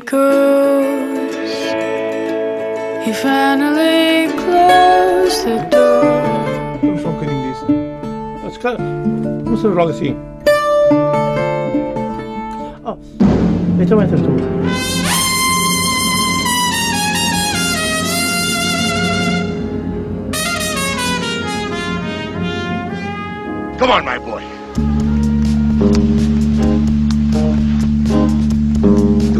because he finally closed the door. Vamos só um bocadinho disso. Ah, se calhar, Vamos fazer logo assim. Oh, então entras tu. Come on, my boy.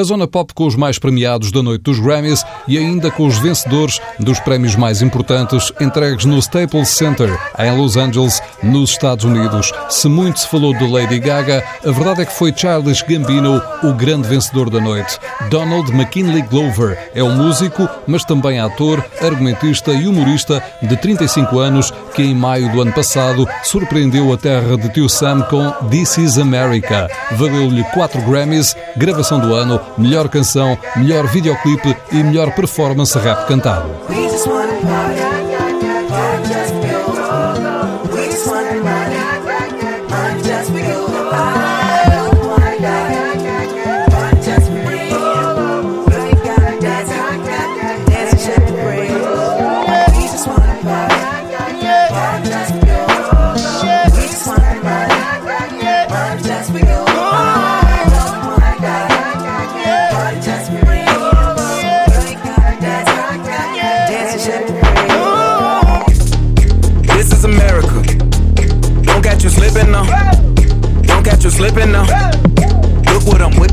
A Zona Pop com os mais premiados da noite dos Grammys e ainda com os vencedores dos prémios mais importantes entregues no Staples Center, em Los Angeles, nos Estados Unidos. Se muito se falou de Lady Gaga, a verdade é que foi Charles Gambino o grande vencedor da noite. Donald McKinley Glover é um músico, mas também ator, argumentista e humorista de 35 anos que em maio do ano passado surpreendeu a terra de Tio Sam com This Is America. Valeu-lhe 4 Grammys, gravação do ano, melhor canção, melhor videoclipe e melhor performance rap cantado.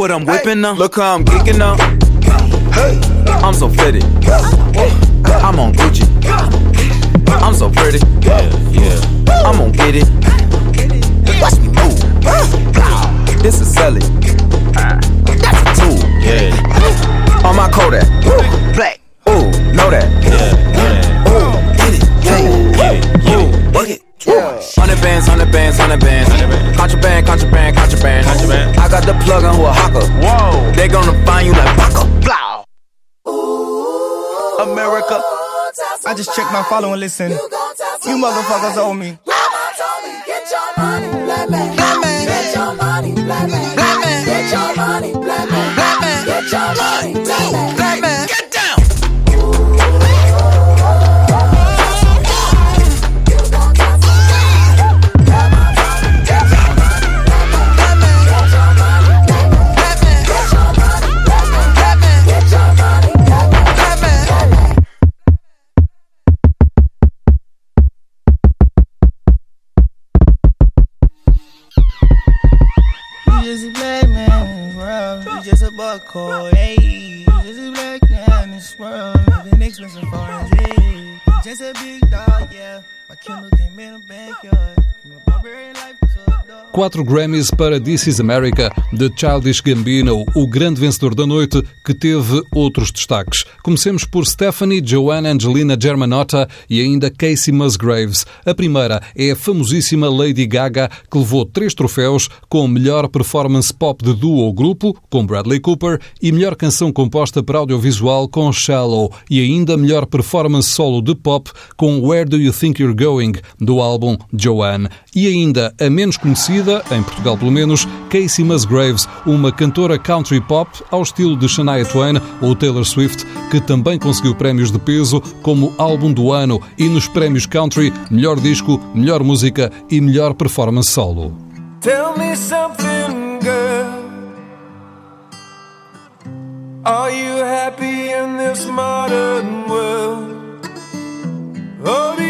What I'm whipping now. Look how I'm geeking now. I'm so fitted. I'm on Gucci. I'm so pretty. Yeah, yeah. I'm gonna get it. Watch me move. This is Sally. That's a tool. Yeah. On my Kodak. Black. Ooh, know that. Yeah. Hundred bands, hundred bands, hundred bands. Contraband, contraband, contraband. Contraband. I got the plug on who a hawker. Whoa. They gonna find you like Baka. Blow. America. I just checked my follow and listen. You motherfuckers owe me. Get your money, black man. Black man. Get your money, black man. Black man. Get your money, black man. Black man. Get your money, a big dog, yeah. My Kendall came in the backyard. From a barbarian life to a. Quatro Grammys para This Is America, de Childish Gambino, o grande vencedor da noite, que teve outros destaques. Comecemos por Stephanie Joanna Angelina Germanotta e ainda Casey Musgraves. A primeira é a famosíssima Lady Gaga, que levou três troféus com melhor performance pop de duo ou grupo, com Bradley Cooper, e melhor canção composta para audiovisual com Shallow, e ainda melhor performance solo de pop com Where Do You Think You're Going, do álbum Joanne. E ainda a menos conhecida, em Portugal pelo menos, Casey Musgraves, uma cantora country pop ao estilo de Shania Twain ou Taylor Swift, que também conseguiu prémios de peso como álbum do ano e nos prémios country, melhor disco, melhor música e melhor performance solo. Tell me something, girl. Are you happy in this modern world? Or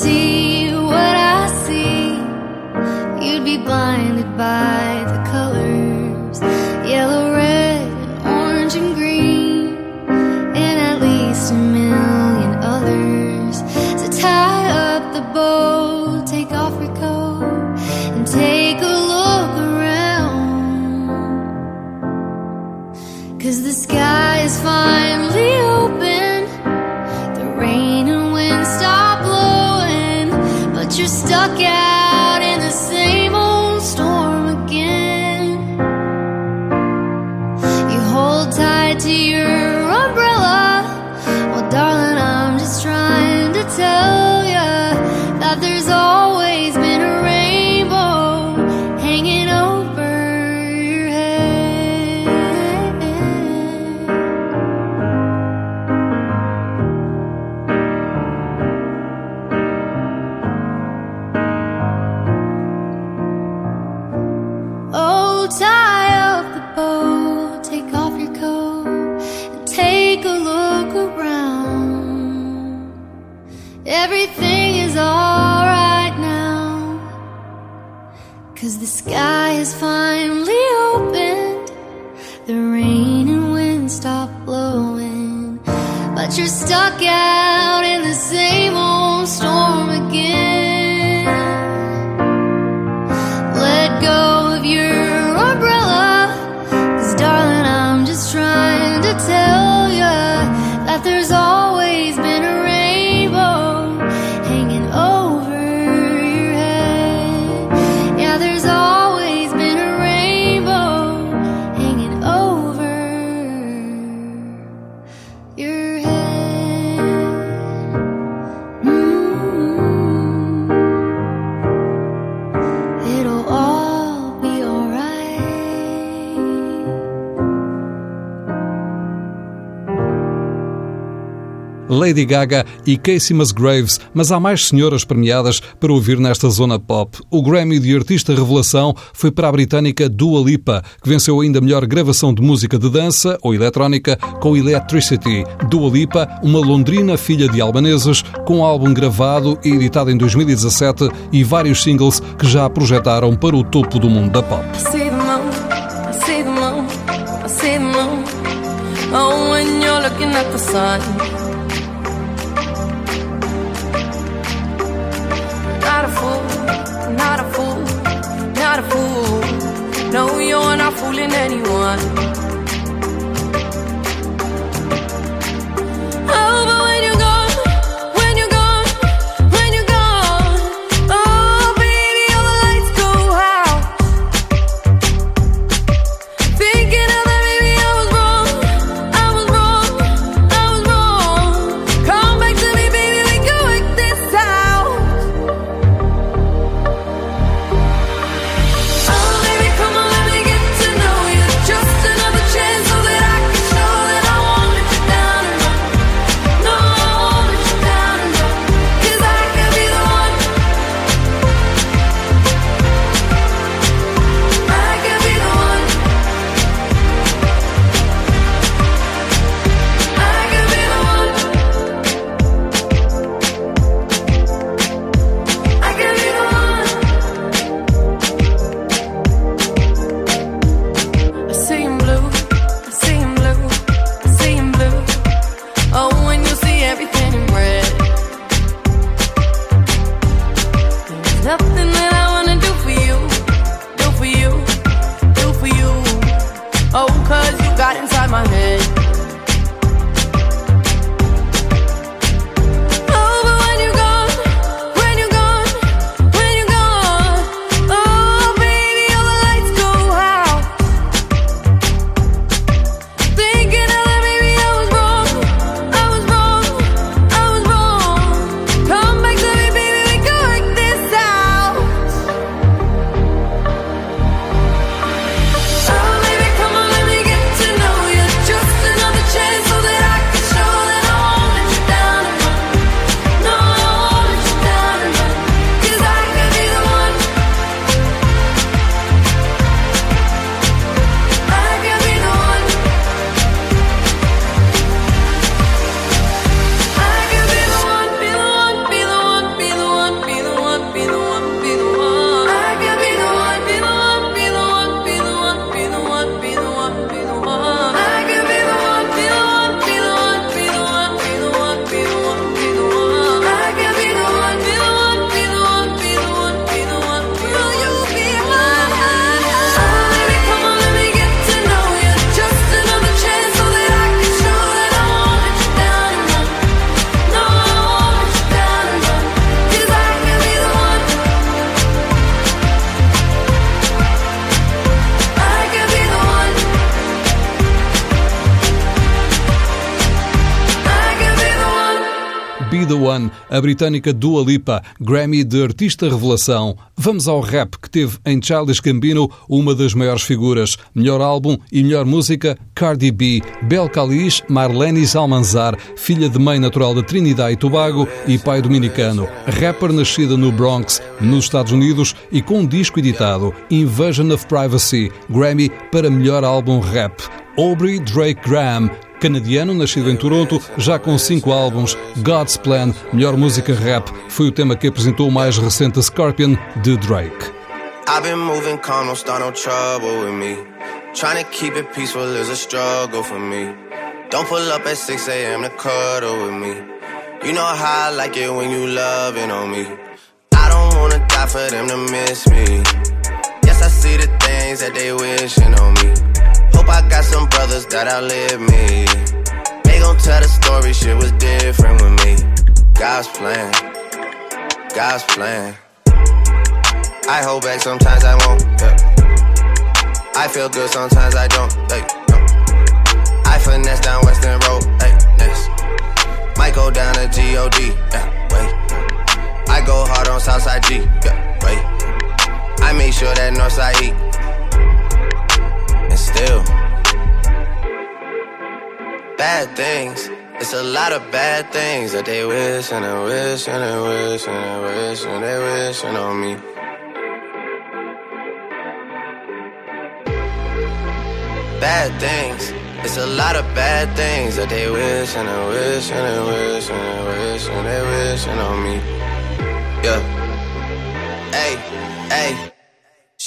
see Lady Gaga e Casey Musgraves, mas há mais senhoras premiadas para ouvir nesta zona pop. O Grammy de Artista Revelação foi para a britânica Dua Lipa, que venceu ainda melhor gravação de música de dança ou eletrónica com Electricity. Dua Lipa, uma londrina filha de albaneses, com um álbum gravado e editado em 2017 e vários singles que já a projetaram para o topo do mundo da pop. looking at the sun No, you're not fooling anyone. Oh, britânica Dua Lipa, Grammy de Artista Revelação. Vamos ao rap que teve em Childish Gambino uma das maiores figuras. Melhor álbum e melhor música, Cardi B, Bel Kalish, Marlene Almanzar, filha de mãe natural de Trinidad e Tobago e pai dominicano. Rapper nascida no Bronx, nos Estados Unidos e com um disco editado, Invasion of Privacy, Grammy para melhor álbum rap. Aubrey Drake Graham, canadiano, nascido em Toronto, já com cinco álbuns. God's Plan, melhor música rap, foi o tema que apresentou o mais recente Scorpion de Drake. I've been moving calm, don't start no trouble with me. Trying to keep it peaceful is a struggle for me. Don't pull up at 6 a.m. to cuddle with me. You know how I like it when you loving on me. I don't wanna die for them to miss me. Yes, I see the things that they wishing on me. Hope I got some brothers that outlive me. They gon' tell the story, shit was different with me. God's plan, God's plan. I hold back, sometimes I won't. Yeah. I feel good, sometimes I don't. Hey, no. I finesse down Weston Road. Hey, next. Might go down to God. Yeah, wait. I go hard on Southside G. Yeah, wait. I make sure that Northside E. Still, bad things. It's a lot of bad things that they wish and they wish and they wish and they wish and they wishing on me. Bad things. It's a lot of bad things that they wish and they wish and they wish and they wish and they wishing on me. Yeah. Hey, hey.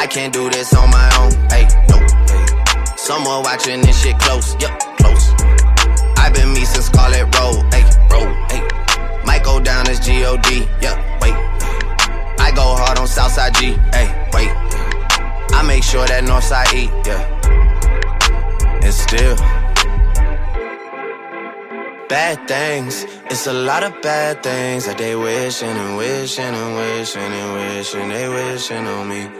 I can't do this on my own. Hey, no. Someone watching this shit close, yup, close. I've been me since Scarlet Road, hey, road, hey. Might go down as G-O-D, yeah, wait. I go hard on Southside G, hey, wait. I make sure that Northside E, yeah. And still, bad things. It's a lot of bad things that they wishing and wishing and wishing and wishing they wishing on me.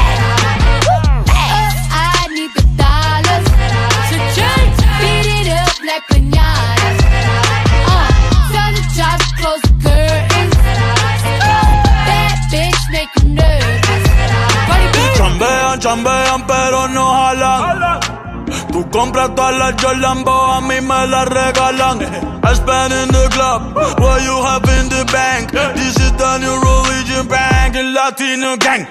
Compras todas las Jordan, a mí me las regalan. I spend in the club, what you have in the bank. This is the new religion bank, el latino gang.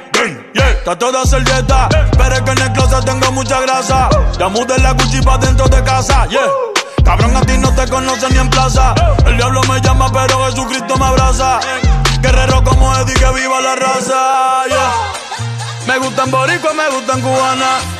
Yeah, está toda servieta, pero es que en el closet tengo mucha grasa. Ya mudé la Gucci pa' dentro de casa, yeah. Cabrón, a ti no te conocen ni en plaza. El diablo me llama, pero Jesucristo me abraza. Guerrero como Eddie, que viva la raza, yeah. Me gustan boricua, me gustan cubana.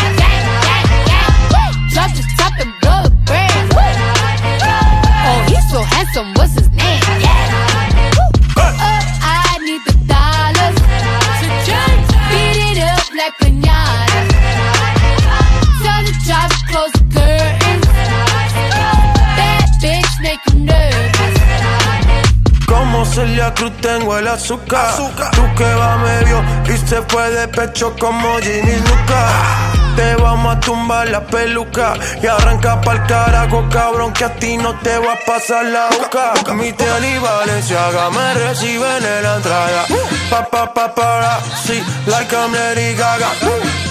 Drop the top and blow the brand. Oh, he's so handsome, what's his name? Yeah. Uh, I need the dollars. So just beat it up like pinata. Tell the driver close the curtains. That bitch make you nervous. Como Celia Cruz tengo el azúcar. Tú que va medio y se fue de pecho como Ginny Luca. Te vamos a tumbar la peluca y arranca pa'l carajo, cabrón, que a ti no te va a pasar la boca. Mi tele y Valenciaga me reciben en la entrada. Pa, pa, pa, para, sí, like I'm Lady Gaga.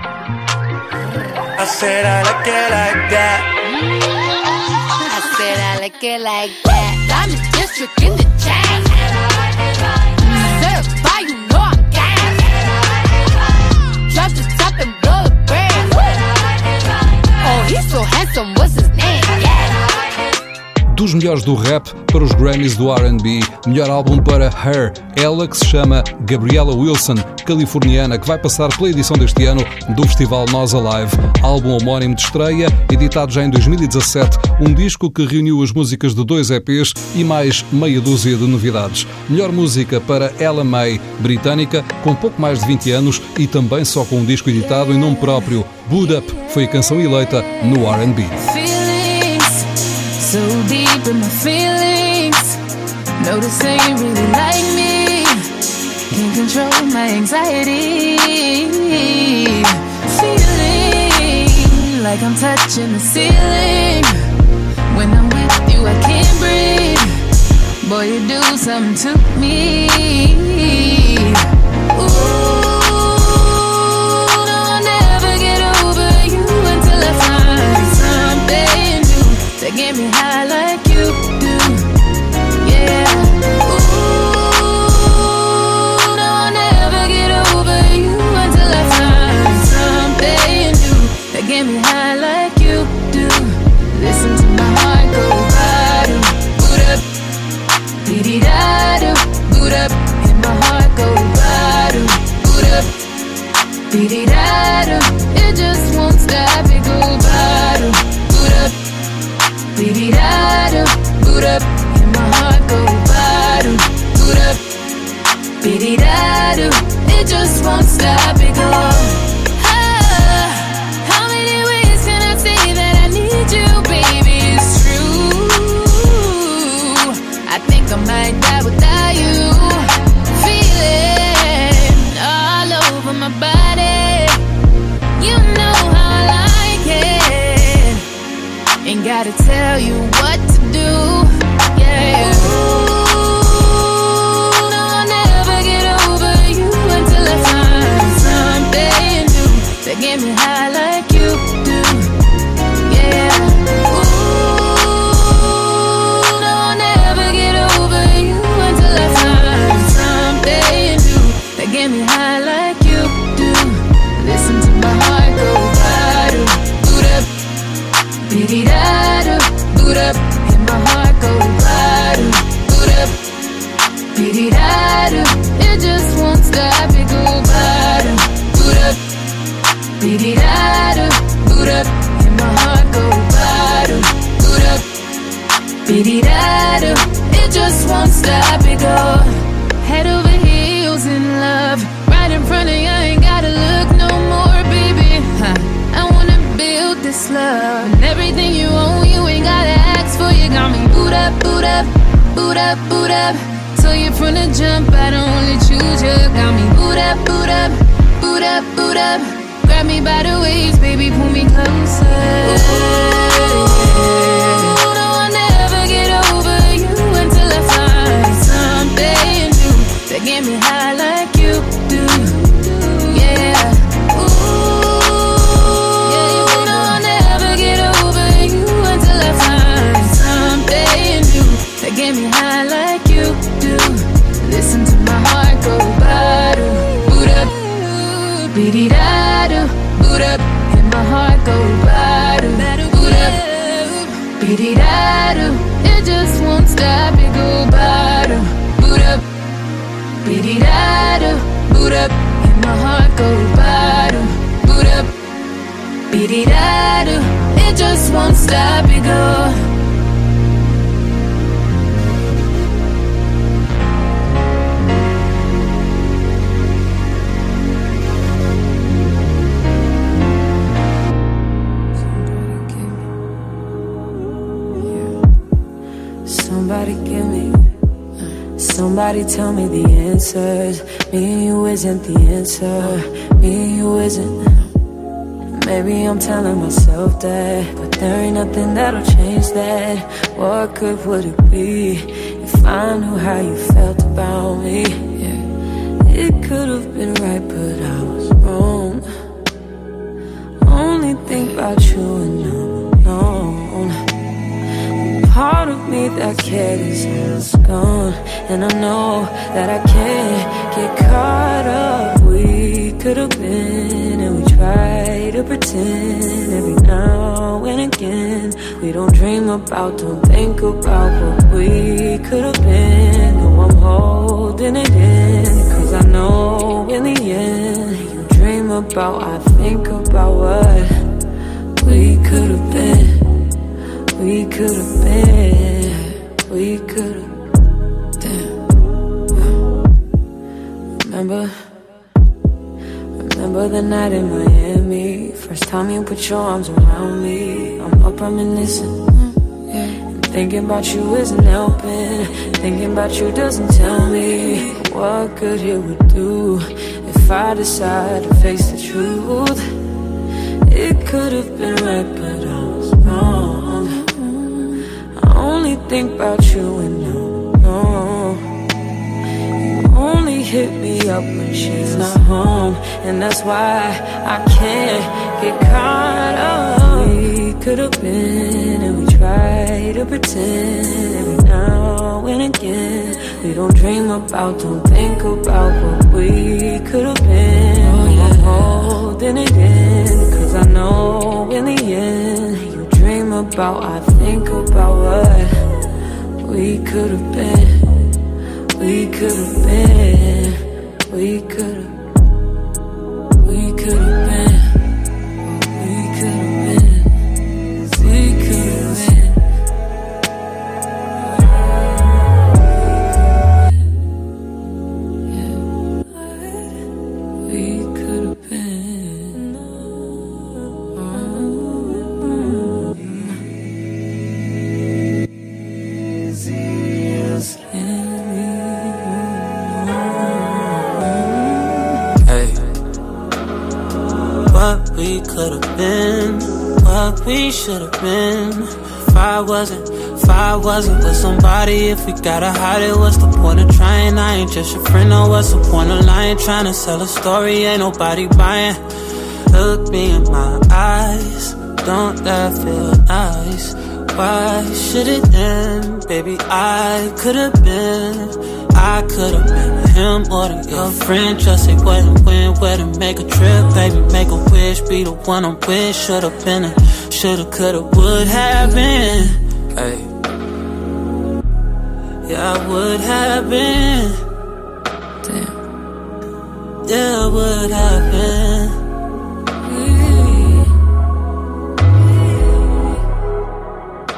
I said I like it like that. I said I like it like that. Diamond District in the chain. Certified, you know I'm gang. Drop the top and blow the brand. Oh, he's so handsome, what's his name? Yeah. Dos melhores do rap para os Grammys do RB, melhor álbum para Her, ela que se chama Gabriella Wilson, californiana, que vai passar pela edição deste ano do festival Nós Alive, álbum homónimo de estreia, editado já em 2017, um disco que reuniu as músicas de dois EPs e mais meia dúzia de novidades. Melhor música para Ella May, britânica, com pouco mais de 20 anos e também só com um disco editado em nome próprio, Boot Up, foi a canção eleita no R&B. So deep in my feelings. Notice they really like me. Can't control my anxiety. Feeling like I'm touching the ceiling. When I'm with you, I can't breathe. Boy, you do something to me. That get me high like you do. Yeah. Ooh, no, I'll never get over you until I find something new get me high like you do. Listen to my heart go da my heart go da. It just won't stop, it go bottom, boot da. It just won't stop, it go. Biddy da. It just won't stop, it go head over heels in love, right in front of you. Ain't gotta look no more, baby. Huh. I wanna build this love, and everything you own, you ain't gotta ask for. You got me boot up, boot up, boot up, boot up. So you from the jump, I don't only choose you. Got me boot up, boot up, boot up, boot up. Grab me by the waist, baby, pull me closer. No, get me high like you do. Yeah. Get me high like you do. Listen to my heart go ba-do, boot up, beady da do, my heart go ba-do, boot up, beady. It just won't stop, boot up, and my heart go ba-do, boot up, beady da do. It just won't stop, it go. Somebody tell me the answers. Me and you isn't the answer. Me and you isn't. Maybe I'm telling myself that, but there ain't nothing that'll change that. What good would it be if I knew how you felt about me? Yeah. It could have been right, but I was wrong. Only think about you That cared is gone, and I know that I can't get caught up. We could have been, and we try to pretend every now and again. We don't dream about, don't think about what we could have been. No, I'm holding it in, cause I know in the end, you dream about, I think about what we could have been. We could have been, we could have, damn. Remember, remember the night in Miami. First time you put your arms around me. I'm up reminiscing. And thinking about you isn't helping. Thinking about you doesn't tell me what good it would do if I decide to face the truth. It could have been right, but I was wrong. Think about you and no, no. You only hit me up when she's not home, and that's why I can't get caught up. We could have been, and we try to pretend every now and again. We don't dream about, don't think about what we could have been. Oh, I'm holding it in, cause I know in the end, you dream about, I think about what we could have been. We could have been, we could have, we could have been, what we should have been. If I wasn't, if I wasn't with somebody, if we gotta hide it, what's the point of trying? I ain't just your friend, no, what's the point of lying? Trying to sell a story, ain't nobody buying. Look me in my eyes, don't that feel nice? Why should it end? Baby, I could have been, I could have been him or the your friend. Just say what and when, where to make a trip, baby, make a wish, be the one I'm with. Should've been a, shoulda, coulda, would have been. Hey. Yeah, I would have been. Damn. Yeah, I would have been.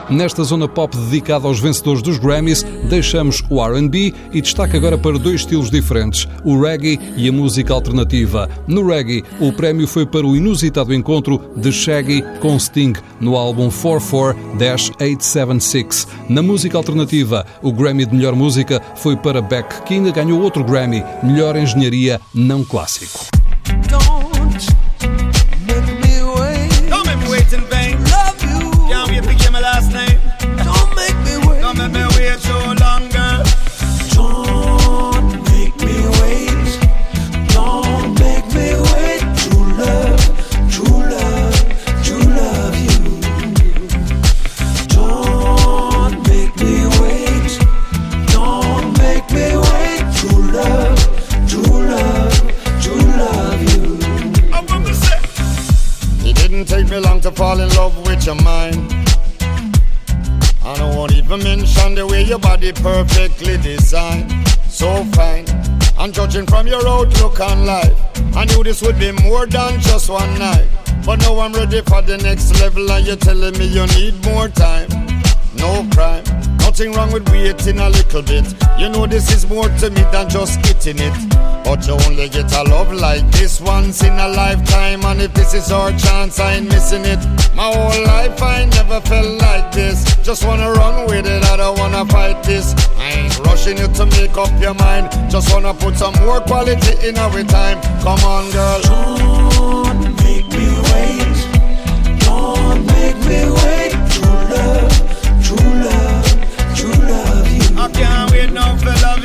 Nesta zona pop dedicada aos vencedores dos Grammys, deixamos o RB e destaque agora para dois estilos diferentes, o reggae e a música alternativa. No reggae, o prémio foi para o inusitado encontro de Shaggy com Sting no álbum 44-876. Na música alternativa, o Grammy de melhor música foi para Beck, que ainda ganhou outro Grammy, melhor engenharia não clássico. This would be more than just one night. But now I'm ready for the next level, and you're telling me you need more time. No crime, nothing wrong with waiting a little bit. You know this is more to me than just getting it. But you only get a love like this once in a lifetime, and if this is our chance, I ain't missing it. My whole life I never felt like this. Just wanna run with it, I don't wanna fight this. I ain't rushing you to make up your mind. Just wanna put some more quality in our time. Come on, girl. Don't make me wait. Don't make me wait. True love, true love, true love you. I can't wait now for love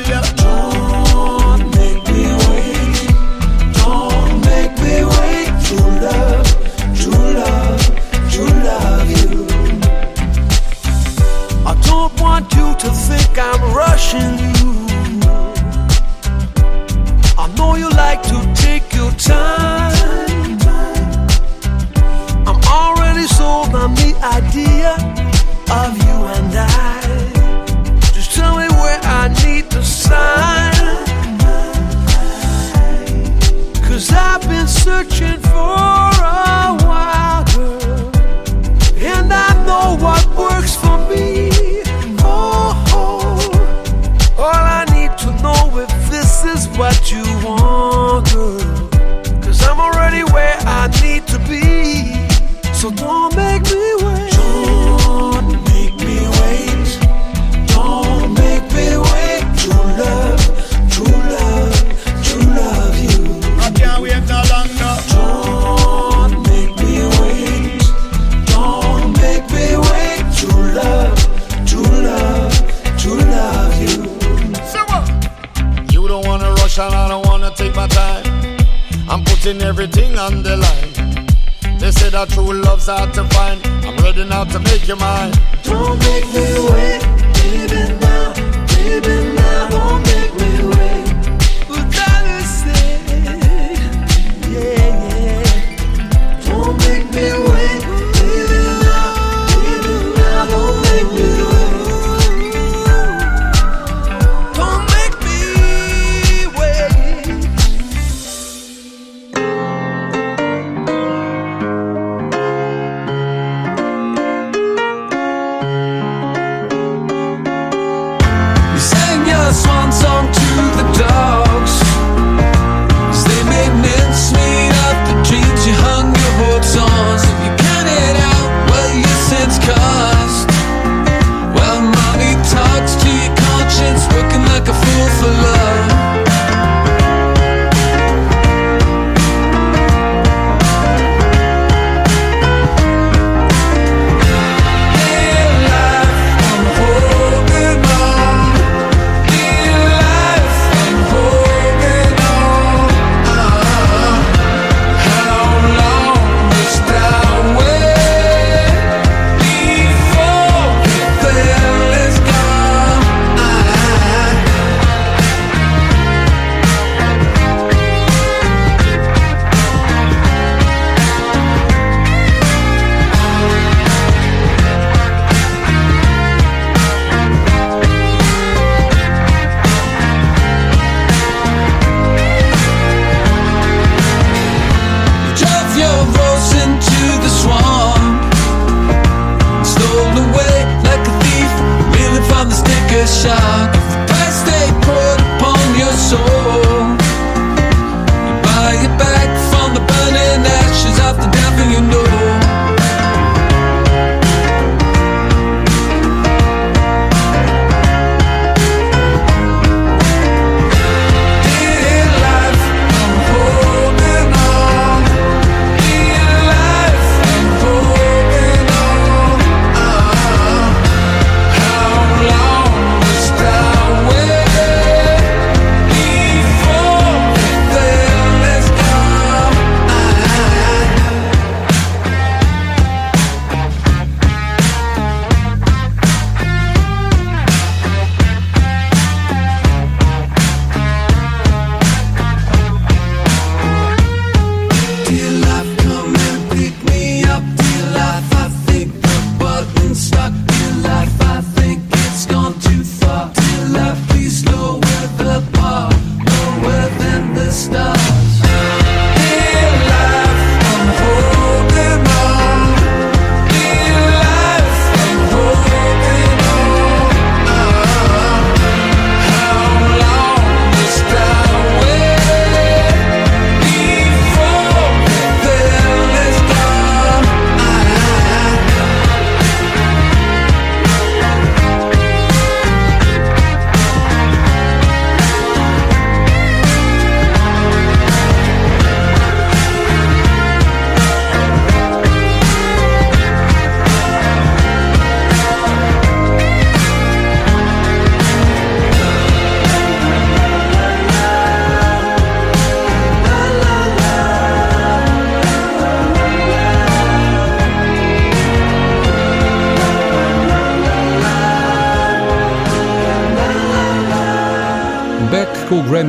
That true love's hard to find. I'm ready now to make you mine. Don't make me wait, baby now, baby now. Don't make me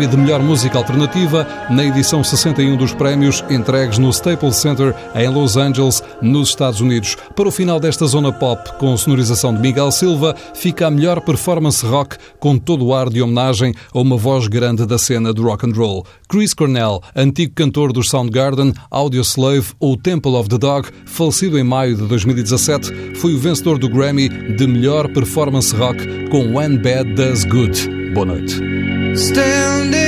Prémio de Melhor Música Alternativa na edição 61 dos prémios entregues no Staples Center em Los Angeles, nos Estados Unidos. Para o final desta zona pop, com sonorização de Miguel Silva, fica a melhor performance rock com todo o ar de homenagem a uma voz grande da cena do rock and roll. Chris Cornell, antigo cantor do Soundgarden, Audioslave ou Temple of the Dog, falecido em maio de 2017, foi o vencedor do Grammy de melhor performance rock com When Bad Does Good. Boa noite. standing